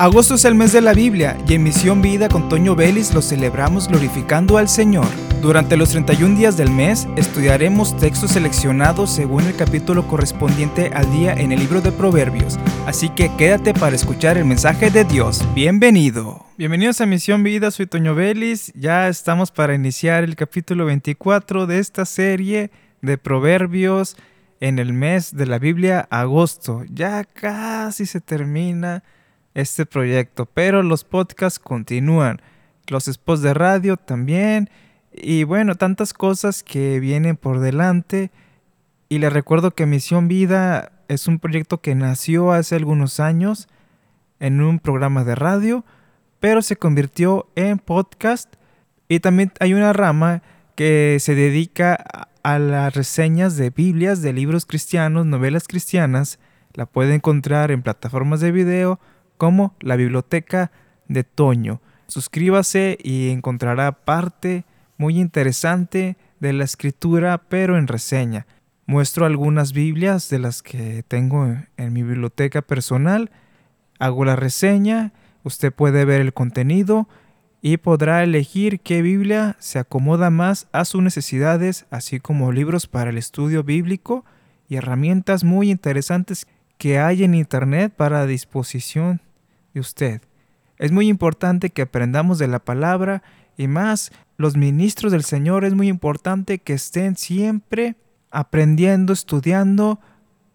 Agosto es el mes de la Biblia y en Misión Vida con Toño Vélez lo celebramos glorificando al Señor. Durante los 31 días del mes estudiaremos textos seleccionados según el capítulo correspondiente al día en el libro de Proverbios, así que quédate para escuchar el mensaje de Dios. Bienvenido. Bienvenidos a Misión Vida, soy Toño Vélez, ya estamos para iniciar el capítulo 24 de esta serie de Proverbios en el mes de la Biblia, agosto. Ya casi se termina este proyecto, pero los podcasts continúan, los spots de radio también, y bueno, tantas cosas que vienen por delante. Y les recuerdo que Misión Vida es un proyecto que nació hace algunos años en un programa de radio, pero se convirtió en podcast. Y también hay una rama que se dedica a las reseñas de Biblias, de libros cristianos, novelas cristianas. La puede encontrar en plataformas de video como la biblioteca de Toño. Suscríbase y encontrará parte muy interesante de la escritura, pero en reseña. Muestro algunas Biblias de las que tengo en mi biblioteca personal. Hago la reseña, usted puede ver el contenido y podrá elegir qué Biblia se acomoda más a sus necesidades, así como libros para el estudio bíblico y herramientas muy interesantes que hay en Internet para disposición de usted. Es muy importante que aprendamos de la palabra y más los ministros del Señor es muy importante que estén siempre aprendiendo, estudiando,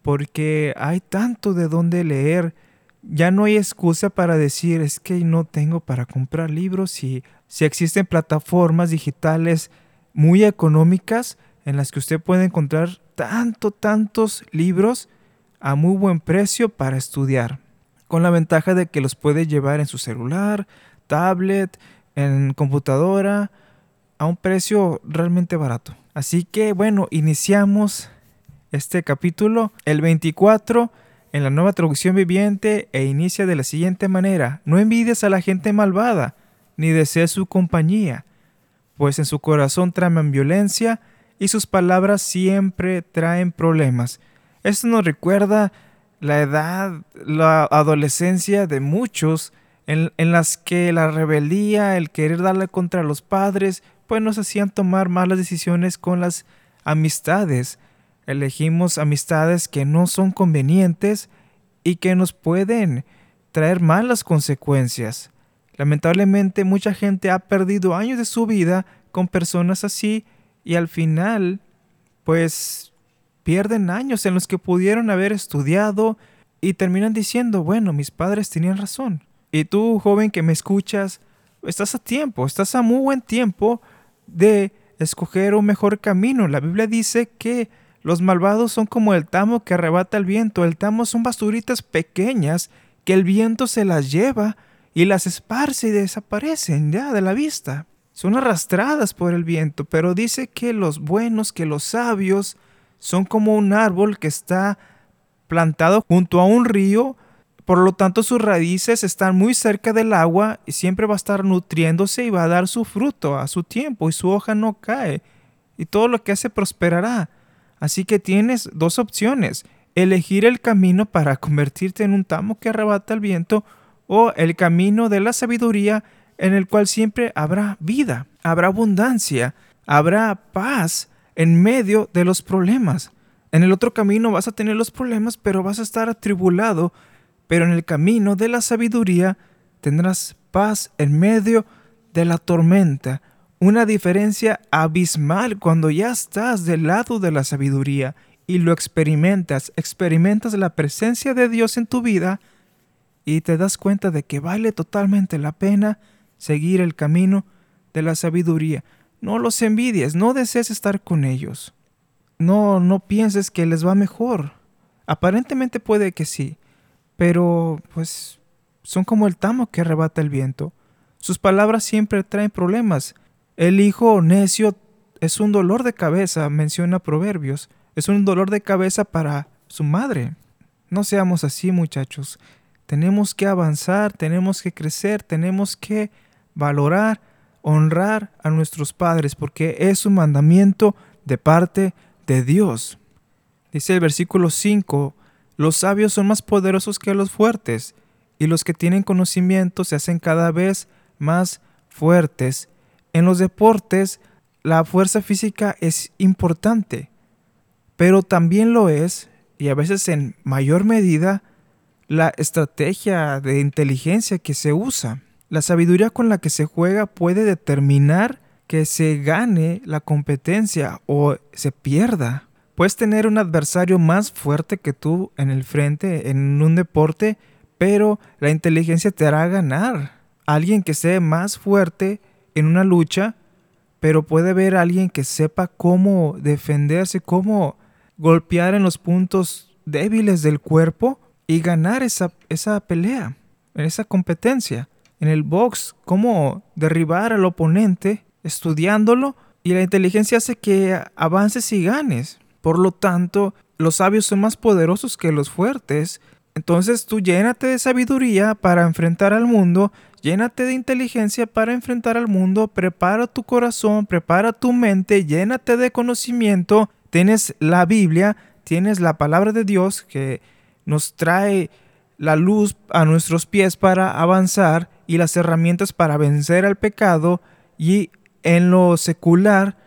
porque hay tanto de dónde leer. Ya no hay excusa para decir es que no tengo para comprar libros y si existen plataformas digitales muy económicas en las que usted puede encontrar tanto, tantos libros a muy buen precio para estudiar con la ventaja de que los puede llevar en su celular, tablet, en computadora, a un precio realmente barato. Así que bueno, iniciamos este capítulo, el 24, en la nueva traducción viviente, e inicia de la siguiente manera, no envidies a la gente malvada, ni desees su compañía, pues en su corazón traman violencia y sus palabras siempre traen problemas. Esto nos recuerda la edad, la adolescencia de muchos, en, las que la rebeldía, el querer darle contra los padres, pues nos hacían tomar malas decisiones con las amistades. Elegimos amistades que no son convenientes y que nos pueden traer malas consecuencias. Lamentablemente mucha gente ha perdido años de su vida con personas así y al final pues pierden años en los que pudieron haber estudiado y terminan diciendo, bueno, mis padres tenían razón. Y tú, joven que me escuchas, estás a tiempo, estás a muy buen tiempo de escoger un mejor camino. La Biblia dice que los malvados son como el tamo que arrebata el viento. El tamo son basuritas pequeñas que el viento se las lleva y las esparce y desaparecen ya de la vista. Son arrastradas por el viento, pero dice que los buenos, que los sabios, son como un árbol que está plantado junto a un río, por lo tanto sus raíces están muy cerca del agua y siempre va a estar nutriéndose y va a dar su fruto a su tiempo y su hoja no cae y todo lo que hace prosperará. Así que tienes dos opciones, elegir el camino para convertirte en un tamo que arrebata el viento o el camino de la sabiduría en el cual siempre habrá vida, habrá abundancia, habrá paz en medio de los problemas. En el otro camino vas a tener los problemas, pero vas a estar atribulado. Pero en el camino de la sabiduría tendrás paz en medio de la tormenta. Una diferencia abismal cuando ya estás del lado de la sabiduría y lo experimentas, experimentas la presencia de Dios en tu vida y te das cuenta de que vale totalmente la pena seguir el camino de la sabiduría. No los envidies, no desees estar con ellos. No, no pienses que les va mejor. Aparentemente puede que sí, pero pues son como el tamo que arrebata el viento. Sus palabras siempre traen problemas. El hijo necio es un dolor de cabeza, menciona Proverbios. Es un dolor de cabeza para su madre. No seamos así, muchachos. Tenemos que avanzar, tenemos que crecer, tenemos que valorar honrar a nuestros padres porque es un mandamiento de parte de Dios. Dice el versículo 5, los sabios son más poderosos que los fuertes, y los que tienen conocimiento se hacen cada vez más fuertes. En los deportes, la fuerza física es importante, pero también lo es, y a veces en mayor medida, la estrategia de inteligencia que se usa. La sabiduría con la que se juega puede determinar que se gane la competencia o se pierda. Puedes tener un adversario más fuerte que tú en el frente en un deporte, pero la inteligencia te hará ganar. Alguien que sea más fuerte en una lucha, pero puede a alguien que sepa cómo defenderse, cómo golpear en los puntos débiles del cuerpo y ganar esa, esa pelea, esa competencia. En el box, cómo derribar al oponente estudiándolo y la inteligencia hace que avances y ganes. Por lo tanto, los sabios son más poderosos que los fuertes. Entonces tú llénate de sabiduría para enfrentar al mundo, llénate de inteligencia para enfrentar al mundo, prepara tu corazón, prepara tu mente, llénate de conocimiento. Tienes la Biblia, tienes la palabra de Dios que nos trae la luz a nuestros pies para avanzar y las herramientas para vencer al pecado y en lo secular,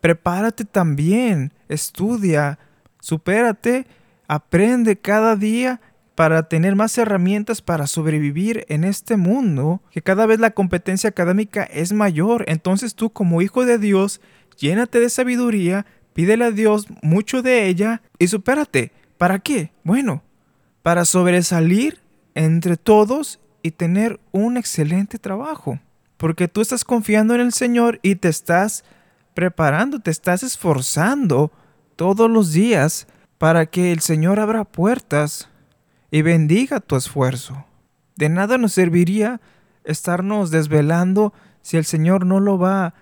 prepárate también, estudia, supérate, aprende cada día para tener más herramientas para sobrevivir en este mundo, que cada vez la competencia académica es mayor. Entonces tú como hijo de Dios, llénate de sabiduría, pídele a Dios mucho de ella y supérate. ¿Para qué? Bueno, para sobresalir entre todos y tener un excelente trabajo. Porque tú estás confiando en el Señor y te estás preparando, te estás esforzando todos los días para que el Señor abra puertas y bendiga tu esfuerzo. De nada nos serviría estarnos desvelando si el Señor no lo va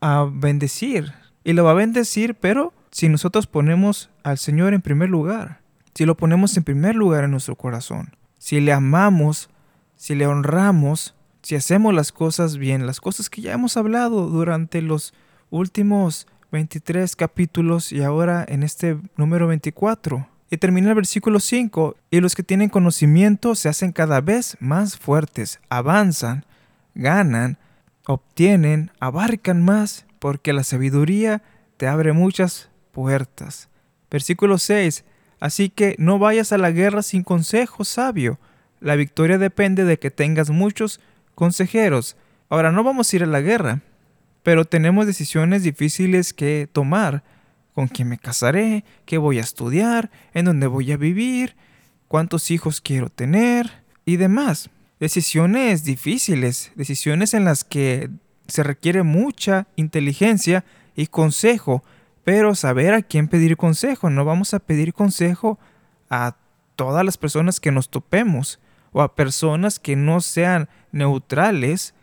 a, bendecir. Y lo va a bendecir, pero si nosotros ponemos al Señor en primer lugar, si lo ponemos en primer lugar en nuestro corazón, si le amamos, si le honramos, si hacemos las cosas bien, las cosas que ya hemos hablado durante los últimos 23 capítulos y ahora en este número 24. Y termina el versículo 5, y los que tienen conocimiento se hacen cada vez más fuertes, avanzan, ganan, obtienen, abarcan más, porque la sabiduría te abre muchas puertas. Versículo 6, así que no vayas a la guerra sin consejo sabio. La victoria depende de que tengas muchos consejeros. Ahora no vamos a ir a la guerra, pero tenemos decisiones difíciles que tomar. ¿Con quién me casaré? ¿Qué voy a estudiar? ¿En dónde voy a vivir? ¿Cuántos hijos quiero tener? Y demás. Decisiones difíciles, decisiones en las que se requiere mucha inteligencia y consejo, pero saber a quién pedir consejo. No vamos a pedir consejo a todas las personas que nos topemos o a personas que no sean neutrales,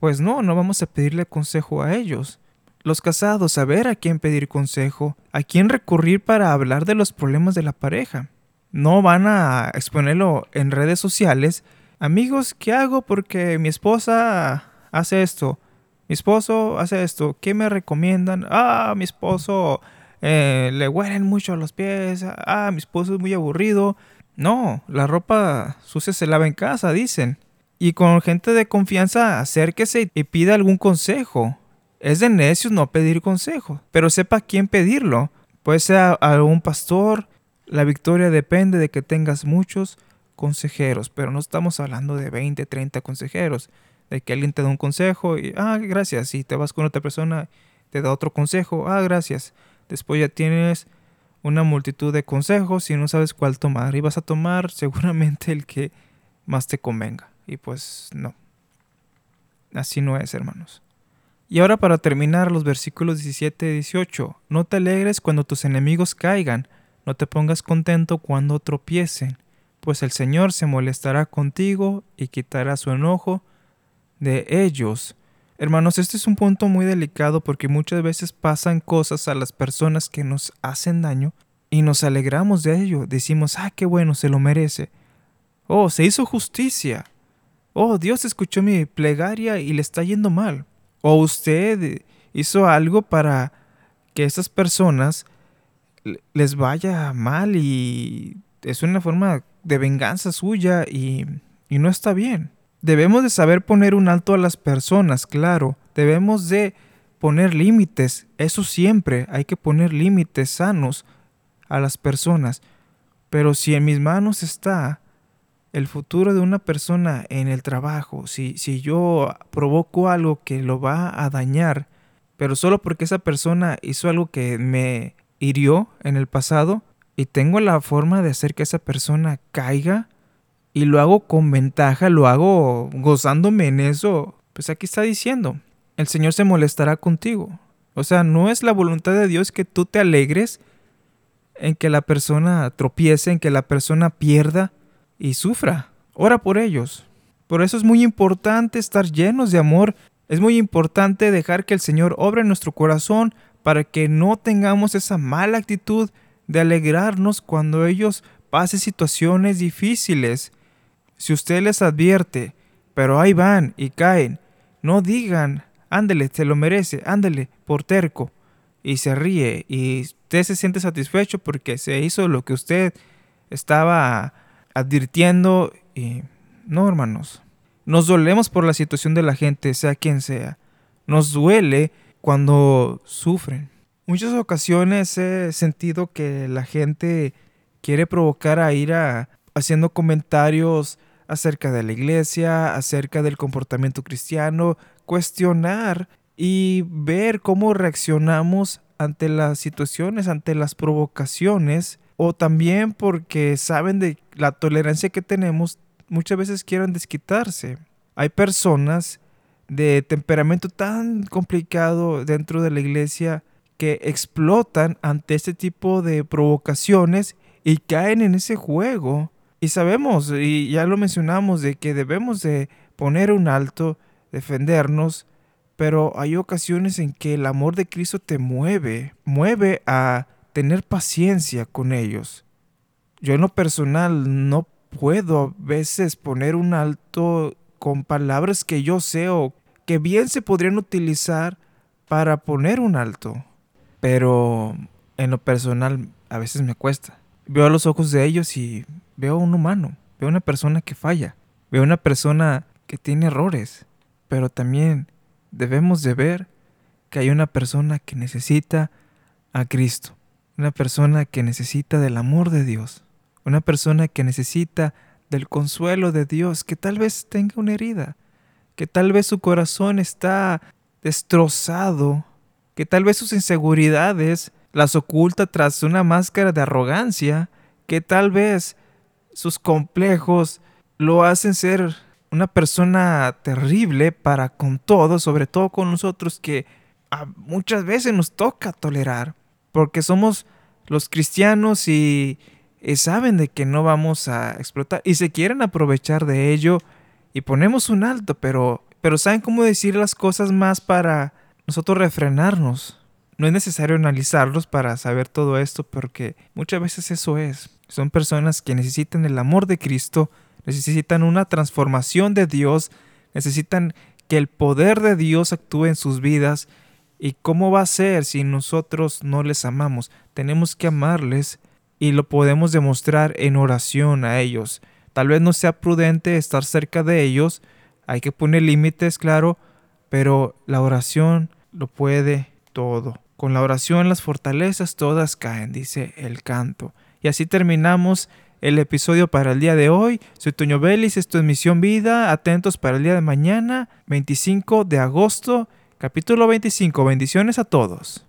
pues no, no vamos a pedirle consejo a ellos. Los casados, saber a quién pedir consejo, a quién recurrir para hablar de los problemas de la pareja. No van a exponerlo en redes sociales. Amigos, ¿qué hago porque mi esposa hace esto? Mi esposo hace esto. ¿Qué me recomiendan? Ah, mi esposo eh, le huelen mucho los pies. Ah, mi esposo es muy aburrido. No, la ropa sucia se lava en casa, dicen. Y con gente de confianza, acérquese y pida algún consejo. Es de necios no pedir consejo, pero sepa quién pedirlo. Puede ser a algún pastor. La victoria depende de que tengas muchos consejeros, pero no estamos hablando de 20, 30 consejeros. De que alguien te da un consejo y, ah, gracias. Y te vas con otra persona, te da otro consejo, ah, gracias. Después ya tienes una multitud de consejos y no sabes cuál tomar. Y vas a tomar seguramente el que más te convenga. Y pues no. Así no es, hermanos. Y ahora para terminar los versículos 17 y 18. No te alegres cuando tus enemigos caigan, no te pongas contento cuando tropiecen, pues el Señor se molestará contigo y quitará su enojo de ellos. Hermanos, este es un punto muy delicado porque muchas veces pasan cosas a las personas que nos hacen daño y nos alegramos de ello. Decimos, ah, qué bueno, se lo merece. Oh, se hizo justicia oh, Dios escuchó mi plegaria y le está yendo mal. O usted hizo algo para que esas personas les vaya mal y es una forma de venganza suya y no está bien. Debemos de saber poner un alto a las personas, claro. Debemos de poner límites, eso siempre, hay que poner límites sanos a las personas. Pero si en mis manos está el futuro de una persona en el trabajo, si, si yo provoco algo que lo va a dañar, pero solo porque esa persona hizo algo que me hirió en el pasado y tengo la forma de hacer que esa persona caiga y lo hago con ventaja, lo hago gozándome en eso, pues aquí está diciendo, el Señor se molestará contigo. O sea, no es la voluntad de Dios que tú te alegres en que la persona tropiece, en que la persona pierda y sufra. Ora por ellos. Por eso es muy importante estar llenos de amor. Es muy importante dejar que el Señor obre en nuestro corazón para que no tengamos esa mala actitud de alegrarnos cuando ellos pasen situaciones difíciles. Si usted les advierte, pero ahí van y caen, no digan, ándele, se lo merece, ándele, por terco. Y se ríe y usted se siente satisfecho porque se hizo lo que usted estaba advirtiendo. Y no, hermanos. Nos dolemos por la situación de la gente, sea quien sea. Nos duele cuando sufren. Muchas ocasiones he sentido que la gente quiere provocar a ira haciendo comentarios acerca de la iglesia, acerca del comportamiento cristiano, cuestionar y ver cómo reaccionamos ante las situaciones, ante las provocaciones, o también porque saben de la tolerancia que tenemos, muchas veces quieren desquitarse. Hay personas de temperamento tan complicado dentro de la iglesia que explotan ante este tipo de provocaciones y caen en ese juego. Y sabemos, y ya lo mencionamos, de que debemos de poner un alto, defendernos, pero hay ocasiones en que el amor de Cristo te mueve, mueve a tener paciencia con ellos. Yo en lo personal no puedo a veces poner un alto con palabras que yo sé o que bien se podrían utilizar para poner un alto. Pero en lo personal a veces me cuesta. Veo a los ojos de ellos y veo a un humano, veo a una persona que falla, veo a una persona que tiene errores, pero también debemos de ver que hay una persona que necesita a Cristo, una persona que necesita del amor de Dios, una persona que necesita del consuelo de Dios, que tal vez tenga una herida, que tal vez su corazón está destrozado, que tal vez sus inseguridades las oculta tras una máscara de arrogancia, que tal vez sus complejos lo hacen ser una persona terrible para con todo, sobre todo con nosotros que muchas veces nos toca tolerar, porque somos los cristianos y, y, saben de que no vamos a explotar y se quieren aprovechar de ello y ponemos un alto, pero, pero saben cómo decir las cosas más para nosotros refrenarnos. No es necesario analizarlos para saber todo esto porque muchas veces eso es. Son personas que necesitan el amor de Cristo, necesitan una transformación de Dios, necesitan que el poder de Dios actúe en sus vidas. ¿Y cómo va a ser si nosotros no les amamos? Tenemos que amarles y lo podemos demostrar en oración a ellos. Tal vez no sea prudente estar cerca de ellos, hay que poner límites, claro, pero la oración lo puede todo. Con la oración las fortalezas todas caen, dice el canto. Y así terminamos el episodio para el día de hoy. Soy Toño Vélez, esto es Misión Vida. Atentos para el día de mañana, 25 de agosto, capítulo 25. Bendiciones a todos.